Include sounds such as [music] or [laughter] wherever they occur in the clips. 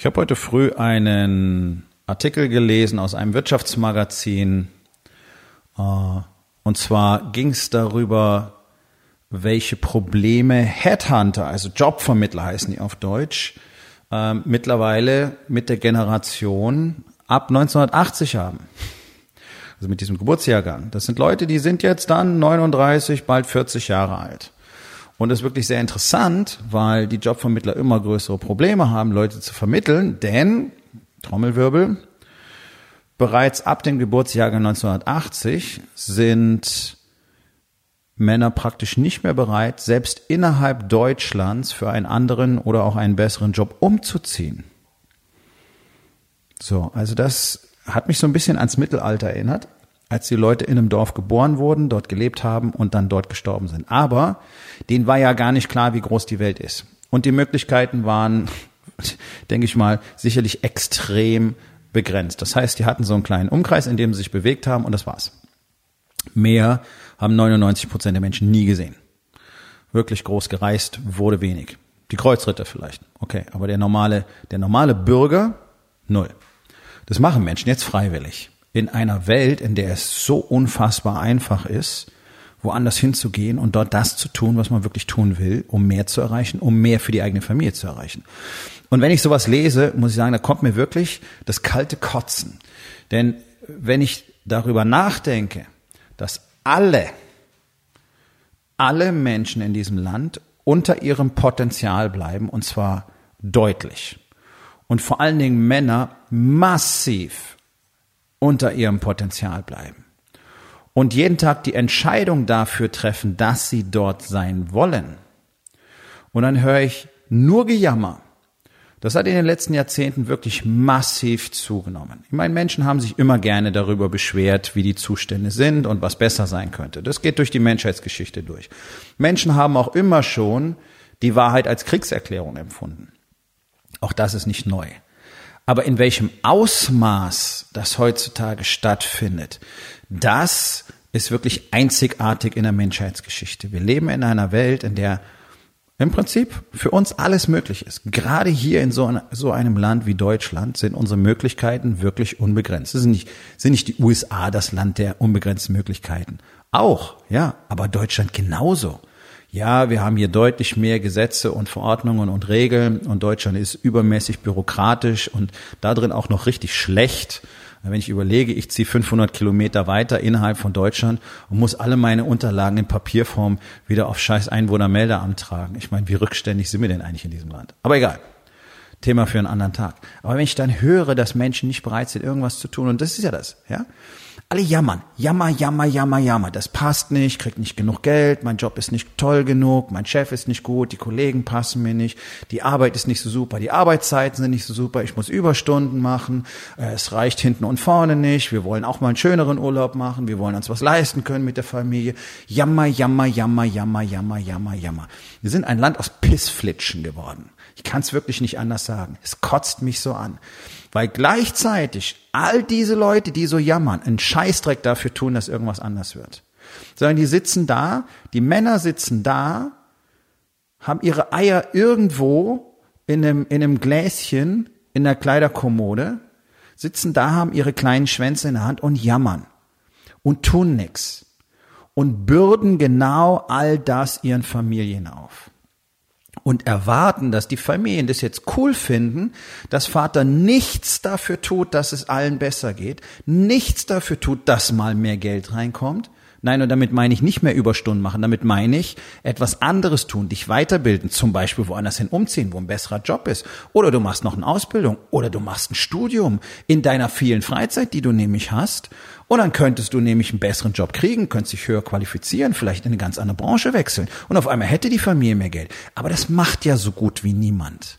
Ich habe heute früh einen Artikel gelesen aus einem Wirtschaftsmagazin. Äh, und zwar ging es darüber, welche Probleme Headhunter, also Jobvermittler heißen die auf Deutsch, äh, mittlerweile mit der Generation ab 1980 haben. Also mit diesem Geburtsjahrgang. Das sind Leute, die sind jetzt dann 39, bald 40 Jahre alt. Und das ist wirklich sehr interessant, weil die Jobvermittler immer größere Probleme haben, Leute zu vermitteln, denn, Trommelwirbel, bereits ab dem Geburtsjahrgang 1980 sind Männer praktisch nicht mehr bereit, selbst innerhalb Deutschlands für einen anderen oder auch einen besseren Job umzuziehen. So, also das hat mich so ein bisschen ans Mittelalter erinnert als die Leute in einem Dorf geboren wurden, dort gelebt haben und dann dort gestorben sind. Aber denen war ja gar nicht klar, wie groß die Welt ist. Und die Möglichkeiten waren, [laughs] denke ich mal, sicherlich extrem begrenzt. Das heißt, die hatten so einen kleinen Umkreis, in dem sie sich bewegt haben und das war's. Mehr haben 99 Prozent der Menschen nie gesehen. Wirklich groß gereist wurde wenig. Die Kreuzritter vielleicht. Okay. Aber der normale, der normale Bürger, null. Das machen Menschen jetzt freiwillig in einer Welt, in der es so unfassbar einfach ist, woanders hinzugehen und dort das zu tun, was man wirklich tun will, um mehr zu erreichen, um mehr für die eigene Familie zu erreichen. Und wenn ich sowas lese, muss ich sagen, da kommt mir wirklich das kalte Kotzen. Denn wenn ich darüber nachdenke, dass alle, alle Menschen in diesem Land unter ihrem Potenzial bleiben, und zwar deutlich. Und vor allen Dingen Männer massiv unter ihrem Potenzial bleiben. Und jeden Tag die Entscheidung dafür treffen, dass sie dort sein wollen. Und dann höre ich nur Gejammer. Das hat in den letzten Jahrzehnten wirklich massiv zugenommen. Ich meine, Menschen haben sich immer gerne darüber beschwert, wie die Zustände sind und was besser sein könnte. Das geht durch die Menschheitsgeschichte durch. Menschen haben auch immer schon die Wahrheit als Kriegserklärung empfunden. Auch das ist nicht neu. Aber in welchem Ausmaß das heutzutage stattfindet, das ist wirklich einzigartig in der Menschheitsgeschichte. Wir leben in einer Welt, in der im Prinzip für uns alles möglich ist. Gerade hier in so, einem Land wie Deutschland sind unsere Möglichkeiten wirklich unbegrenzt. Es sind nicht, sind nicht die USA das Land der unbegrenzten Möglichkeiten. Auch, ja, aber Deutschland genauso ja, wir haben hier deutlich mehr Gesetze und Verordnungen und Regeln und Deutschland ist übermäßig bürokratisch und da drin auch noch richtig schlecht. Wenn ich überlege, ich ziehe 500 Kilometer weiter innerhalb von Deutschland und muss alle meine Unterlagen in Papierform wieder auf scheiß Einwohnermeldeamt tragen. Ich meine, wie rückständig sind wir denn eigentlich in diesem Land? Aber egal. Thema für einen anderen Tag. Aber wenn ich dann höre, dass Menschen nicht bereit sind, irgendwas zu tun, und das ist ja das, ja, alle jammern, jammer, jammer, jammer, jammer. Das passt nicht, krieg nicht genug Geld, mein Job ist nicht toll genug, mein Chef ist nicht gut, die Kollegen passen mir nicht, die Arbeit ist nicht so super, die Arbeitszeiten sind nicht so super, ich muss Überstunden machen, äh, es reicht hinten und vorne nicht, wir wollen auch mal einen schöneren Urlaub machen, wir wollen uns was leisten können mit der Familie. Jammer, jammer, jammer, jammer, jammer, jammer, jammer. Wir sind ein Land aus Pissflitschen geworden. Ich kann es wirklich nicht anders sagen. Es kotzt mich so an. Weil gleichzeitig all diese Leute, die so jammern, einen Scheißdreck dafür tun, dass irgendwas anders wird. Sondern die sitzen da, die Männer sitzen da, haben ihre Eier irgendwo in einem, in einem Gläschen in der Kleiderkommode, sitzen da, haben ihre kleinen Schwänze in der Hand und jammern und tun nix und bürden genau all das ihren Familien auf und erwarten, dass die Familien das jetzt cool finden, dass Vater nichts dafür tut, dass es allen besser geht, nichts dafür tut, dass mal mehr Geld reinkommt, Nein, und damit meine ich nicht mehr Überstunden machen. Damit meine ich etwas anderes tun, dich weiterbilden, zum Beispiel woanders hin umziehen, wo ein besserer Job ist. Oder du machst noch eine Ausbildung oder du machst ein Studium in deiner vielen Freizeit, die du nämlich hast. Und dann könntest du nämlich einen besseren Job kriegen, könntest dich höher qualifizieren, vielleicht in eine ganz andere Branche wechseln. Und auf einmal hätte die Familie mehr Geld. Aber das macht ja so gut wie niemand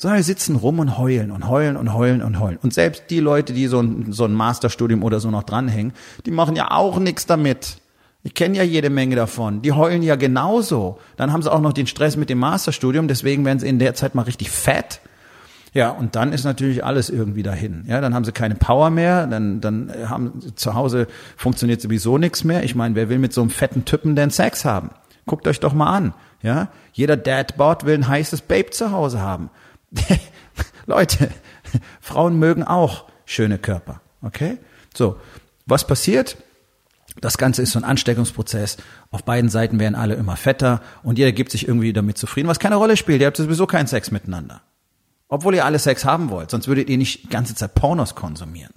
sondern wir sitzen rum und heulen und heulen und heulen und heulen. Und selbst die Leute, die so ein, so ein Masterstudium oder so noch dranhängen, die machen ja auch nichts damit. Ich kenne ja jede Menge davon. Die heulen ja genauso. Dann haben sie auch noch den Stress mit dem Masterstudium, deswegen werden sie in der Zeit mal richtig fett. Ja, und dann ist natürlich alles irgendwie dahin. Ja, dann haben sie keine Power mehr, dann, dann haben zu Hause funktioniert sowieso nichts mehr. Ich meine, wer will mit so einem fetten Typen denn Sex haben? Guckt euch doch mal an. Ja, jeder Dadbot will ein heißes Babe zu Hause haben. [laughs] Leute, Frauen mögen auch schöne Körper. Okay? So, was passiert? Das Ganze ist so ein Ansteckungsprozess. Auf beiden Seiten werden alle immer fetter und jeder gibt sich irgendwie damit zufrieden, was keine Rolle spielt. Ihr habt sowieso keinen Sex miteinander. Obwohl ihr alle Sex haben wollt, sonst würdet ihr nicht die ganze Zeit Pornos konsumieren.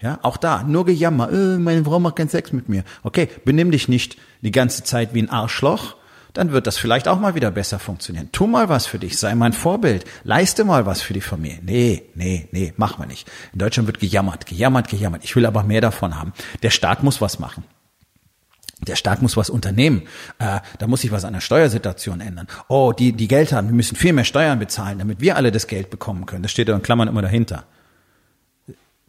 Ja, auch da, nur Gejammer, äh, meine Frau macht keinen Sex mit mir. Okay, benimm dich nicht die ganze Zeit wie ein Arschloch, dann wird das vielleicht auch mal wieder besser funktionieren. Tu mal was für dich, sei mein Vorbild, leiste mal was für die Familie. Nee, nee, nee, machen wir nicht. In Deutschland wird gejammert, gejammert, gejammert. Ich will aber mehr davon haben. Der Staat muss was machen. Der Staat muss was unternehmen. Äh, da muss sich was an der Steuersituation ändern. Oh, die, die Geld haben, wir müssen viel mehr Steuern bezahlen, damit wir alle das Geld bekommen können. Das steht da in Klammern immer dahinter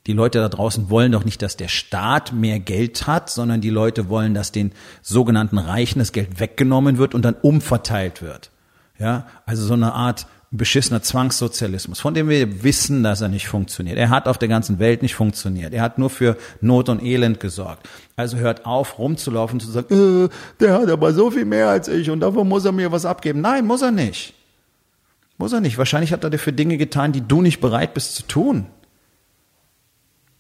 die Leute da draußen wollen doch nicht, dass der Staat mehr Geld hat, sondern die Leute wollen, dass den sogenannten Reichen das Geld weggenommen wird und dann umverteilt wird. Ja, also so eine Art beschissener Zwangssozialismus, von dem wir wissen, dass er nicht funktioniert. Er hat auf der ganzen Welt nicht funktioniert. Er hat nur für Not und Elend gesorgt. Also hört auf, rumzulaufen und zu sagen, äh, der hat aber so viel mehr als ich und davon muss er mir was abgeben. Nein, muss er nicht. Muss er nicht. Wahrscheinlich hat er dafür Dinge getan, die du nicht bereit bist zu tun.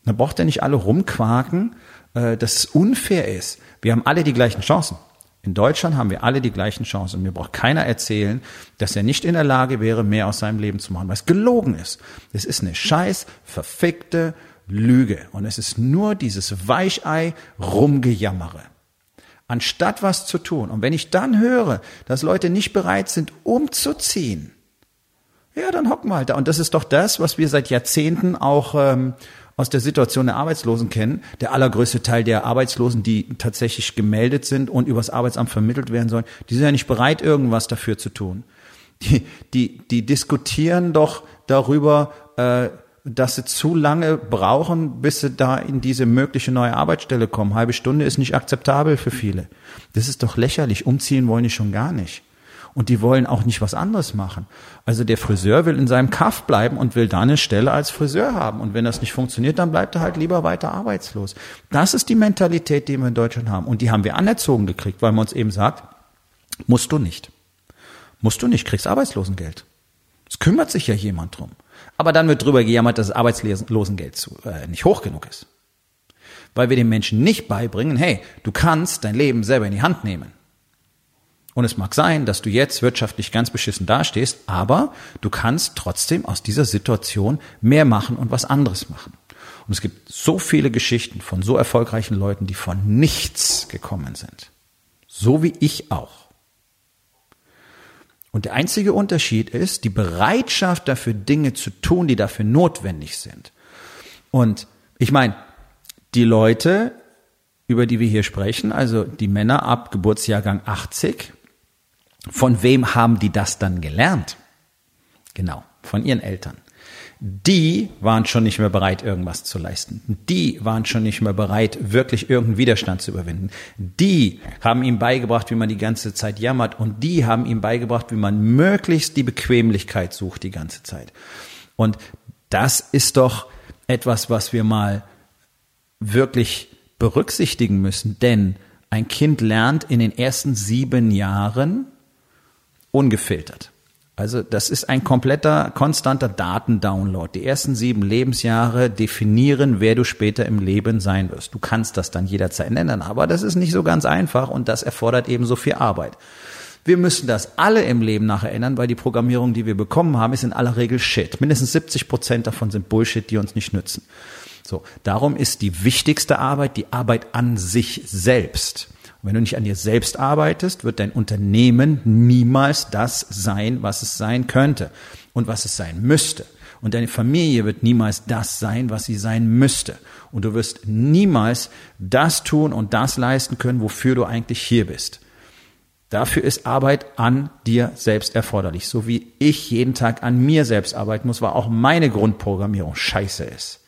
Da braucht er nicht alle rumquaken, äh, dass es unfair ist. Wir haben alle die gleichen Chancen. In Deutschland haben wir alle die gleichen Chancen. Mir braucht keiner erzählen, dass er nicht in der Lage wäre, mehr aus seinem Leben zu machen, weil es gelogen ist. Es ist eine scheiß, verfickte Lüge. Und es ist nur dieses Weichei rumgejammere. Anstatt was zu tun. Und wenn ich dann höre, dass Leute nicht bereit sind, umzuziehen, ja, dann hocken wir halt da. Und das ist doch das, was wir seit Jahrzehnten auch ähm, aus der Situation der Arbeitslosen kennen. Der allergrößte Teil der Arbeitslosen, die tatsächlich gemeldet sind und übers Arbeitsamt vermittelt werden sollen, die sind ja nicht bereit, irgendwas dafür zu tun. Die, die, die diskutieren doch darüber, äh, dass sie zu lange brauchen, bis sie da in diese mögliche neue Arbeitsstelle kommen. Halbe Stunde ist nicht akzeptabel für viele. Das ist doch lächerlich. Umziehen wollen die schon gar nicht und die wollen auch nicht was anderes machen. Also der Friseur will in seinem Kaff bleiben und will da eine Stelle als Friseur haben. Und wenn das nicht funktioniert, dann bleibt er halt lieber weiter arbeitslos. Das ist die Mentalität, die wir in Deutschland haben. Und die haben wir anerzogen gekriegt, weil man uns eben sagt, musst du nicht. Musst du nicht, kriegst Arbeitslosengeld. Es kümmert sich ja jemand drum. Aber dann wird drüber gejammert, dass das Arbeitslosengeld zu, äh, nicht hoch genug ist. Weil wir den Menschen nicht beibringen, hey, du kannst dein Leben selber in die Hand nehmen. Und es mag sein, dass du jetzt wirtschaftlich ganz beschissen dastehst, aber du kannst trotzdem aus dieser Situation mehr machen und was anderes machen. Und es gibt so viele Geschichten von so erfolgreichen Leuten, die von nichts gekommen sind. So wie ich auch. Und der einzige Unterschied ist die Bereitschaft dafür, Dinge zu tun, die dafür notwendig sind. Und ich meine, die Leute, über die wir hier sprechen, also die Männer ab Geburtsjahrgang 80, von wem haben die das dann gelernt? Genau, von ihren Eltern. Die waren schon nicht mehr bereit, irgendwas zu leisten. Die waren schon nicht mehr bereit, wirklich irgendeinen Widerstand zu überwinden. Die haben ihm beigebracht, wie man die ganze Zeit jammert. Und die haben ihm beigebracht, wie man möglichst die Bequemlichkeit sucht die ganze Zeit. Und das ist doch etwas, was wir mal wirklich berücksichtigen müssen. Denn ein Kind lernt in den ersten sieben Jahren ungefiltert. Also das ist ein kompletter, konstanter Datendownload. Die ersten sieben Lebensjahre definieren, wer du später im Leben sein wirst. Du kannst das dann jederzeit ändern, aber das ist nicht so ganz einfach und das erfordert eben so viel Arbeit. Wir müssen das alle im Leben nachher ändern, weil die Programmierung, die wir bekommen haben, ist in aller Regel Shit. Mindestens 70 Prozent davon sind Bullshit, die uns nicht nützen. So, darum ist die wichtigste Arbeit die Arbeit an sich selbst. Wenn du nicht an dir selbst arbeitest, wird dein Unternehmen niemals das sein, was es sein könnte und was es sein müsste. Und deine Familie wird niemals das sein, was sie sein müsste. Und du wirst niemals das tun und das leisten können, wofür du eigentlich hier bist. Dafür ist Arbeit an dir selbst erforderlich. So wie ich jeden Tag an mir selbst arbeiten muss, weil auch meine Grundprogrammierung scheiße ist.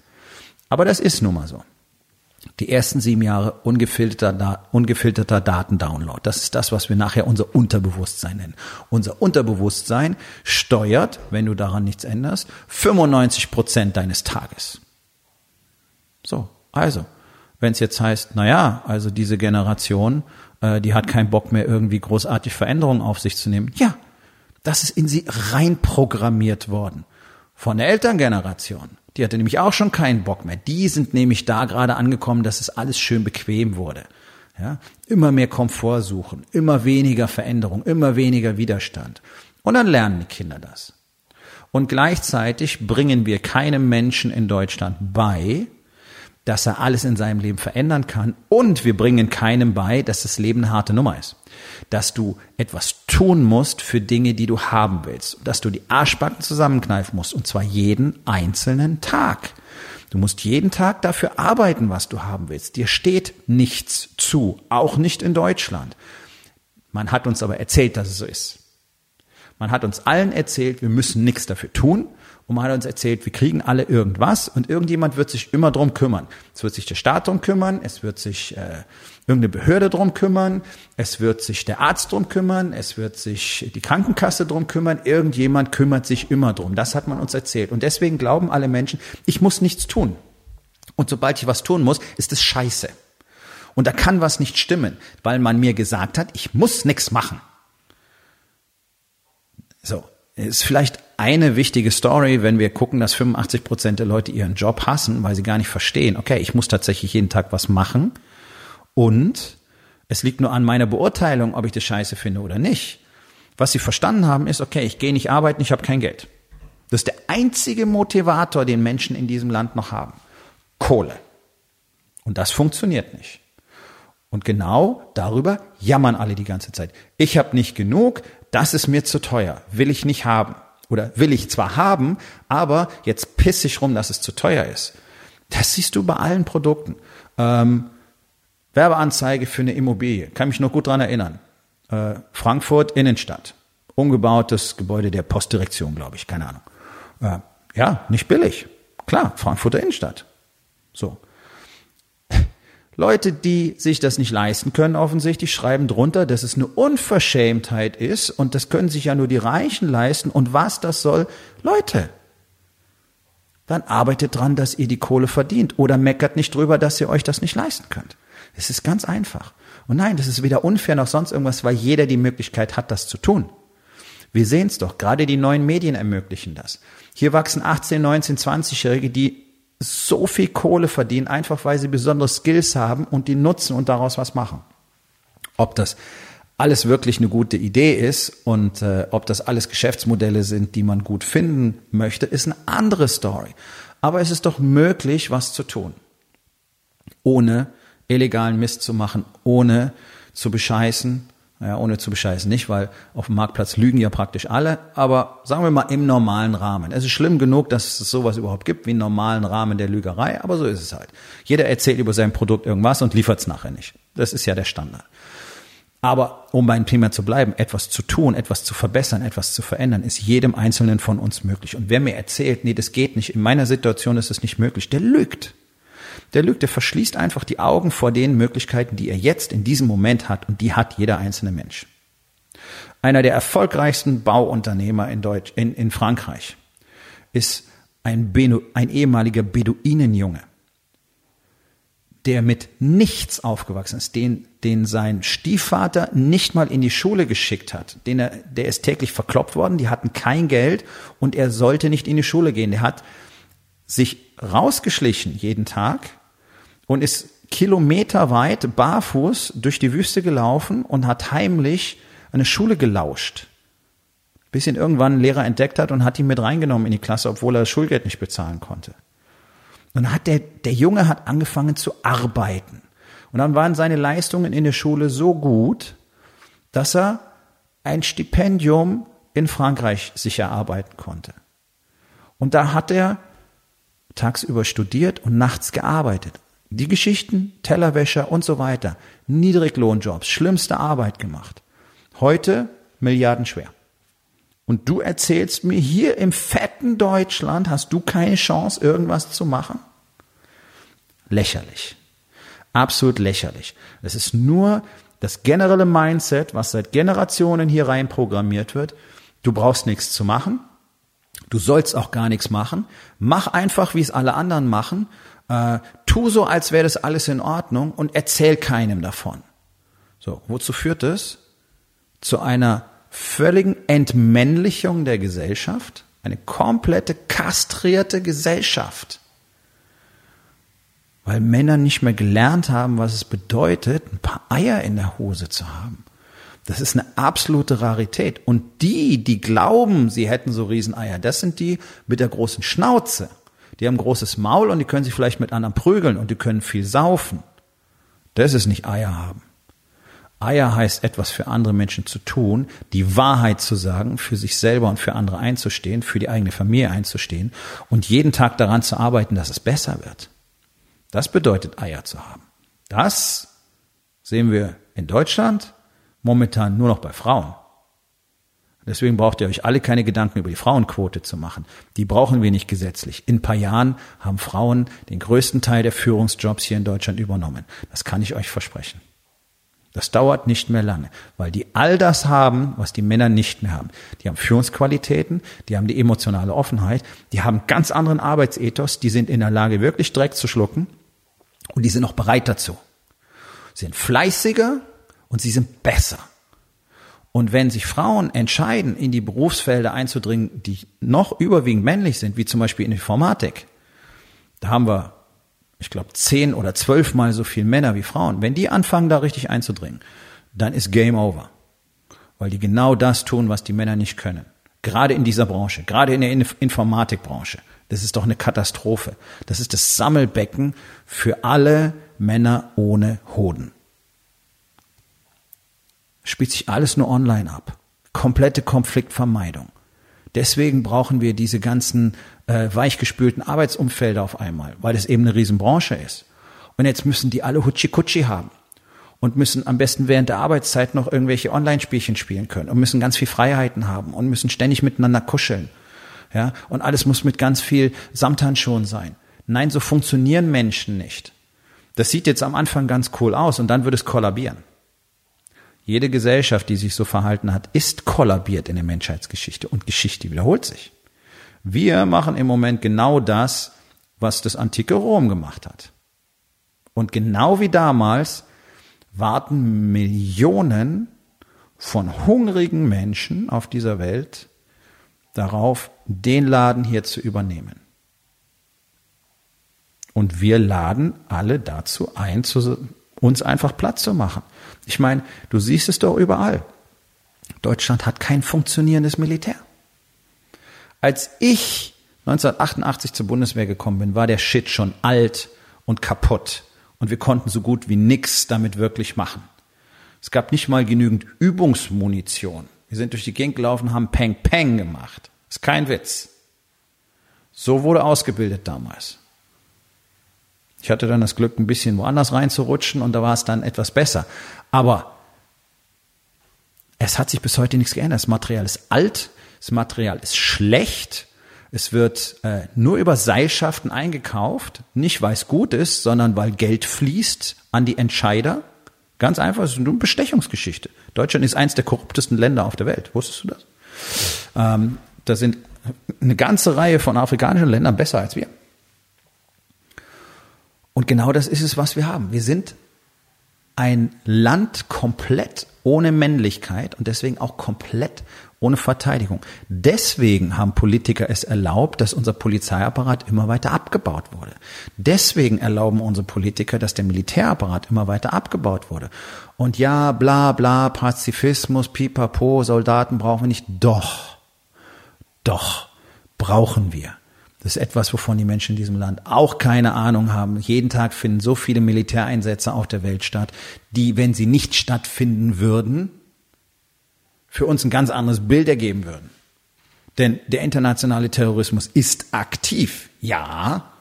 Aber das ist nun mal so. Die ersten sieben Jahre ungefilterter, ungefilterter Datendownload. Das ist das, was wir nachher unser Unterbewusstsein nennen. Unser Unterbewusstsein steuert, wenn du daran nichts änderst, 95 Prozent deines Tages. So, also, wenn es jetzt heißt, na ja, also diese Generation, äh, die hat keinen Bock mehr irgendwie großartig Veränderungen auf sich zu nehmen. Ja, das ist in sie reinprogrammiert worden. Von der Elterngeneration. Die hatte nämlich auch schon keinen Bock mehr. Die sind nämlich da gerade angekommen, dass es alles schön bequem wurde. Ja, immer mehr Komfort suchen, immer weniger Veränderung, immer weniger Widerstand. Und dann lernen die Kinder das. Und gleichzeitig bringen wir keinem Menschen in Deutschland bei, dass er alles in seinem Leben verändern kann. Und wir bringen keinem bei, dass das Leben eine harte Nummer ist. Dass du etwas tun musst für Dinge, die du haben willst. Dass du die Arschbacken zusammenkneifen musst. Und zwar jeden einzelnen Tag. Du musst jeden Tag dafür arbeiten, was du haben willst. Dir steht nichts zu. Auch nicht in Deutschland. Man hat uns aber erzählt, dass es so ist. Man hat uns allen erzählt, wir müssen nichts dafür tun und man hat uns erzählt, wir kriegen alle irgendwas und irgendjemand wird sich immer drum kümmern. Es wird sich der Staat drum kümmern, es wird sich äh, irgendeine Behörde drum kümmern, es wird sich der Arzt drum kümmern, es wird sich die Krankenkasse drum kümmern, irgendjemand kümmert sich immer drum. Das hat man uns erzählt. Und deswegen glauben alle Menschen, ich muss nichts tun. Und sobald ich was tun muss, ist es scheiße. Und da kann was nicht stimmen, weil man mir gesagt hat, ich muss nichts machen. So, ist vielleicht eine wichtige Story, wenn wir gucken, dass 85 Prozent der Leute ihren Job hassen, weil sie gar nicht verstehen, okay, ich muss tatsächlich jeden Tag was machen und es liegt nur an meiner Beurteilung, ob ich das scheiße finde oder nicht. Was sie verstanden haben, ist, okay, ich gehe nicht arbeiten, ich habe kein Geld. Das ist der einzige Motivator, den Menschen in diesem Land noch haben. Kohle. Und das funktioniert nicht. Und genau darüber jammern alle die ganze Zeit. Ich habe nicht genug, das ist mir zu teuer, will ich nicht haben. Oder will ich zwar haben, aber jetzt piss ich rum, dass es zu teuer ist. Das siehst du bei allen Produkten. Ähm, Werbeanzeige für eine Immobilie, kann mich noch gut dran erinnern. Äh, Frankfurt Innenstadt, umgebautes Gebäude der Postdirektion, glaube ich, keine Ahnung. Äh, ja, nicht billig. Klar, Frankfurter Innenstadt. So. Leute, die sich das nicht leisten können, offensichtlich schreiben drunter, dass es eine Unverschämtheit ist und das können sich ja nur die Reichen leisten und was das soll. Leute, dann arbeitet dran, dass ihr die Kohle verdient oder meckert nicht drüber, dass ihr euch das nicht leisten könnt. Es ist ganz einfach. Und nein, das ist weder unfair noch sonst irgendwas, weil jeder die Möglichkeit hat, das zu tun. Wir sehen es doch, gerade die neuen Medien ermöglichen das. Hier wachsen 18, 19, 20-Jährige, die so viel Kohle verdienen, einfach weil sie besondere Skills haben und die nutzen und daraus was machen. Ob das alles wirklich eine gute Idee ist und äh, ob das alles Geschäftsmodelle sind, die man gut finden möchte, ist eine andere Story. Aber es ist doch möglich, was zu tun, ohne illegalen Mist zu machen, ohne zu bescheißen, ja, ohne zu bescheißen nicht, weil auf dem Marktplatz lügen ja praktisch alle, aber sagen wir mal im normalen Rahmen. Es ist schlimm genug, dass es sowas überhaupt gibt, wie einen normalen Rahmen der Lügerei, aber so ist es halt. Jeder erzählt über sein Produkt irgendwas und liefert es nachher nicht. Das ist ja der Standard. Aber um beim Thema zu bleiben, etwas zu tun, etwas zu verbessern, etwas zu verändern, ist jedem Einzelnen von uns möglich. Und wer mir erzählt, nee, das geht nicht, in meiner Situation ist es nicht möglich, der lügt. Der lügt, der verschließt einfach die Augen vor den Möglichkeiten, die er jetzt in diesem Moment hat und die hat jeder einzelne Mensch. Einer der erfolgreichsten Bauunternehmer in, Deutsch, in, in Frankreich ist ein, Benu, ein ehemaliger Beduinenjunge, der mit nichts aufgewachsen ist, den, den sein Stiefvater nicht mal in die Schule geschickt hat. Den er, der ist täglich verkloppt worden, die hatten kein Geld und er sollte nicht in die Schule gehen. Der hat sich rausgeschlichen jeden Tag und ist kilometerweit barfuß durch die Wüste gelaufen und hat heimlich eine Schule gelauscht. Bis ihn irgendwann ein Lehrer entdeckt hat und hat ihn mit reingenommen in die Klasse, obwohl er das Schulgeld nicht bezahlen konnte. Und dann hat der, der Junge hat angefangen zu arbeiten. Und dann waren seine Leistungen in der Schule so gut, dass er ein Stipendium in Frankreich sich erarbeiten konnte. Und da hat er tagsüber studiert und nachts gearbeitet. Die Geschichten, Tellerwäscher und so weiter. Niedriglohnjobs, schlimmste Arbeit gemacht. Heute milliardenschwer. Und du erzählst mir, hier im fetten Deutschland hast du keine Chance, irgendwas zu machen? Lächerlich. Absolut lächerlich. Es ist nur das generelle Mindset, was seit Generationen hier rein programmiert wird. Du brauchst nichts zu machen. Du sollst auch gar nichts machen. Mach einfach, wie es alle anderen machen. Äh, tu so, als wäre das alles in Ordnung und erzähl keinem davon. So, wozu führt es? Zu einer völligen Entmännlichung der Gesellschaft, eine komplette kastrierte Gesellschaft. Weil Männer nicht mehr gelernt haben, was es bedeutet, ein paar Eier in der Hose zu haben. Das ist eine absolute Rarität. Und die, die glauben, sie hätten so Rieseneier, das sind die mit der großen Schnauze. Die haben ein großes Maul und die können sich vielleicht mit anderen prügeln und die können viel saufen. Das ist nicht Eier haben. Eier heißt etwas für andere Menschen zu tun, die Wahrheit zu sagen, für sich selber und für andere einzustehen, für die eigene Familie einzustehen und jeden Tag daran zu arbeiten, dass es besser wird. Das bedeutet Eier zu haben. Das sehen wir in Deutschland, momentan nur noch bei Frauen. Deswegen braucht ihr euch alle keine Gedanken über die Frauenquote zu machen. Die brauchen wir nicht gesetzlich. In ein paar Jahren haben Frauen den größten Teil der Führungsjobs hier in Deutschland übernommen. Das kann ich euch versprechen. Das dauert nicht mehr lange, weil die all das haben, was die Männer nicht mehr haben. Die haben Führungsqualitäten, die haben die emotionale Offenheit, die haben ganz anderen Arbeitsethos, die sind in der Lage, wirklich Dreck zu schlucken und die sind auch bereit dazu. Sie sind fleißiger, und sie sind besser. Und wenn sich Frauen entscheiden, in die Berufsfelder einzudringen, die noch überwiegend männlich sind, wie zum Beispiel in Informatik, da haben wir, ich glaube, zehn oder zwölfmal so viel Männer wie Frauen. Wenn die anfangen, da richtig einzudringen, dann ist Game Over. Weil die genau das tun, was die Männer nicht können. Gerade in dieser Branche, gerade in der Informatikbranche. Das ist doch eine Katastrophe. Das ist das Sammelbecken für alle Männer ohne Hoden spielt sich alles nur online ab. Komplette Konfliktvermeidung. Deswegen brauchen wir diese ganzen äh, weichgespülten Arbeitsumfelder auf einmal, weil es eben eine Riesenbranche ist. Und jetzt müssen die alle Hutschi-Kutschi haben und müssen am besten während der Arbeitszeit noch irgendwelche Online-Spielchen spielen können und müssen ganz viel Freiheiten haben und müssen ständig miteinander kuscheln. Ja, und alles muss mit ganz viel Samthandschuhen sein. Nein, so funktionieren Menschen nicht. Das sieht jetzt am Anfang ganz cool aus und dann wird es kollabieren. Jede Gesellschaft, die sich so verhalten hat, ist kollabiert in der Menschheitsgeschichte und Geschichte wiederholt sich. Wir machen im Moment genau das, was das antike Rom gemacht hat. Und genau wie damals warten Millionen von hungrigen Menschen auf dieser Welt darauf, den Laden hier zu übernehmen. Und wir laden alle dazu ein, uns einfach Platz zu machen. Ich meine, du siehst es doch überall. Deutschland hat kein funktionierendes Militär. Als ich 1988 zur Bundeswehr gekommen bin, war der Shit schon alt und kaputt und wir konnten so gut wie nix damit wirklich machen. Es gab nicht mal genügend Übungsmunition. Wir sind durch die Gegend gelaufen, haben Peng Peng gemacht. Ist kein Witz. So wurde ausgebildet damals. Ich hatte dann das Glück, ein bisschen woanders reinzurutschen und da war es dann etwas besser. Aber es hat sich bis heute nichts geändert. Das Material ist alt, das Material ist schlecht. Es wird äh, nur über Seilschaften eingekauft, nicht weil es gut ist, sondern weil Geld fließt an die Entscheider. Ganz einfach, es ist nur eine Bestechungsgeschichte. Deutschland ist eins der korruptesten Länder auf der Welt. Wusstest du das? Ähm, da sind eine ganze Reihe von afrikanischen Ländern besser als wir. Und genau das ist es, was wir haben. Wir sind ein Land komplett ohne Männlichkeit und deswegen auch komplett ohne Verteidigung. Deswegen haben Politiker es erlaubt, dass unser Polizeiapparat immer weiter abgebaut wurde. Deswegen erlauben unsere Politiker, dass der Militärapparat immer weiter abgebaut wurde. Und ja, bla bla, Pazifismus, pipapo, Soldaten brauchen wir nicht. Doch, doch, brauchen wir. Das ist etwas, wovon die Menschen in diesem Land auch keine Ahnung haben. Jeden Tag finden so viele Militäreinsätze auf der Welt statt, die, wenn sie nicht stattfinden würden, für uns ein ganz anderes Bild ergeben würden. Denn der internationale Terrorismus ist aktiv, ja.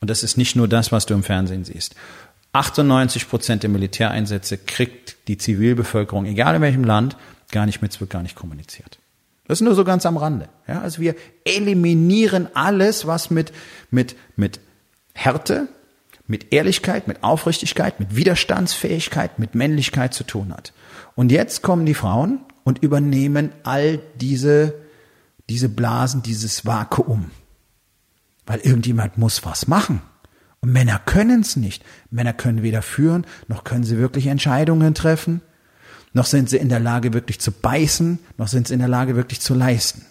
Und das ist nicht nur das, was du im Fernsehen siehst. 98 Prozent der Militäreinsätze kriegt die Zivilbevölkerung, egal in welchem Land, gar nicht mit, es wird gar nicht kommuniziert. Das ist nur so ganz am Rande. Ja, also wir eliminieren alles, was mit, mit, mit Härte, mit Ehrlichkeit, mit Aufrichtigkeit, mit Widerstandsfähigkeit, mit Männlichkeit zu tun hat. Und jetzt kommen die Frauen und übernehmen all diese, diese Blasen, dieses Vakuum. Weil irgendjemand muss was machen. Und Männer können es nicht. Männer können weder führen, noch können sie wirklich Entscheidungen treffen noch sind sie in der Lage wirklich zu beißen, noch sind sie in der Lage wirklich zu leisten.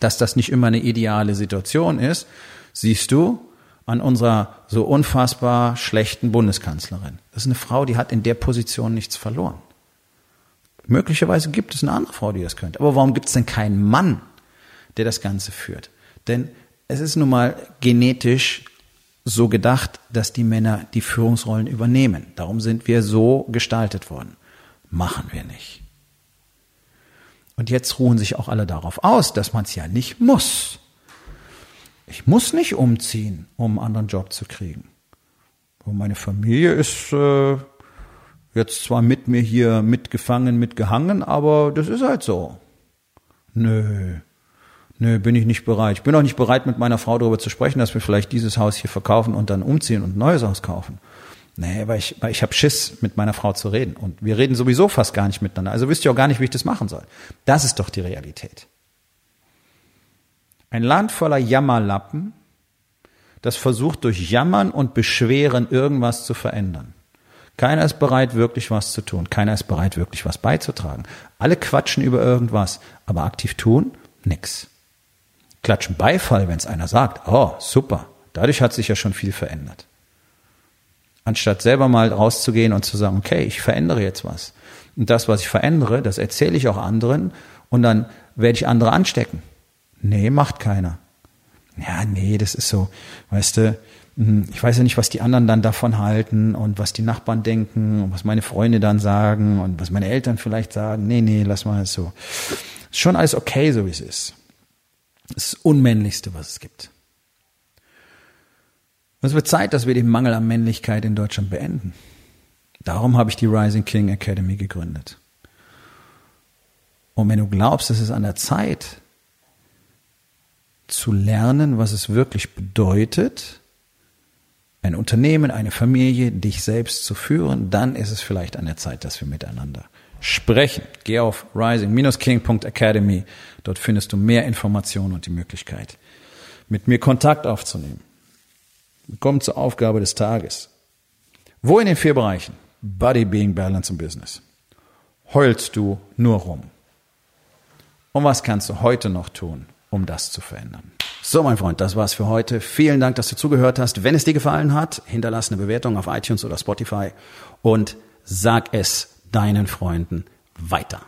Dass das nicht immer eine ideale Situation ist, siehst du an unserer so unfassbar schlechten Bundeskanzlerin. Das ist eine Frau, die hat in der Position nichts verloren. Möglicherweise gibt es eine andere Frau, die das könnte. Aber warum gibt es denn keinen Mann, der das Ganze führt? Denn es ist nun mal genetisch so gedacht, dass die Männer die Führungsrollen übernehmen. Darum sind wir so gestaltet worden machen wir nicht. Und jetzt ruhen sich auch alle darauf aus, dass man es ja nicht muss. Ich muss nicht umziehen, um einen anderen Job zu kriegen. Und meine Familie ist äh, jetzt zwar mit mir hier mitgefangen, mitgehangen, aber das ist halt so. Nö, nö, bin ich nicht bereit. Ich bin auch nicht bereit, mit meiner Frau darüber zu sprechen, dass wir vielleicht dieses Haus hier verkaufen und dann umziehen und ein neues Haus kaufen. Nee, weil ich, weil ich habe Schiss, mit meiner Frau zu reden. Und wir reden sowieso fast gar nicht miteinander. Also wüsste ich auch gar nicht, wie ich das machen soll. Das ist doch die Realität. Ein Land voller Jammerlappen, das versucht durch Jammern und Beschweren irgendwas zu verändern. Keiner ist bereit, wirklich was zu tun. Keiner ist bereit, wirklich was beizutragen. Alle quatschen über irgendwas, aber aktiv tun, nix. Klatschen Beifall, wenn es einer sagt, oh, super, dadurch hat sich ja schon viel verändert anstatt selber mal rauszugehen und zu sagen, okay, ich verändere jetzt was. Und das, was ich verändere, das erzähle ich auch anderen und dann werde ich andere anstecken. Nee, macht keiner. Ja, nee, das ist so, weißt du, hm, ich weiß ja nicht, was die anderen dann davon halten und was die Nachbarn denken und was meine Freunde dann sagen und was meine Eltern vielleicht sagen. Nee, nee, lass mal so. Ist schon alles okay, so wie es ist. Das ist das Unmännlichste, was es gibt. Es wird Zeit, dass wir den Mangel an Männlichkeit in Deutschland beenden. Darum habe ich die Rising King Academy gegründet. Und wenn du glaubst, es ist an der Zeit, zu lernen, was es wirklich bedeutet, ein Unternehmen, eine Familie, dich selbst zu führen, dann ist es vielleicht an der Zeit, dass wir miteinander sprechen. Geh auf rising-king.academy. Dort findest du mehr Informationen und die Möglichkeit, mit mir Kontakt aufzunehmen. Wir kommen zur Aufgabe des Tages. Wo in den vier Bereichen Body, Being, Balance und Business heulst du nur rum? Und was kannst du heute noch tun, um das zu verändern? So, mein Freund, das war's für heute. Vielen Dank, dass du zugehört hast. Wenn es dir gefallen hat, hinterlass eine Bewertung auf iTunes oder Spotify und sag es deinen Freunden weiter.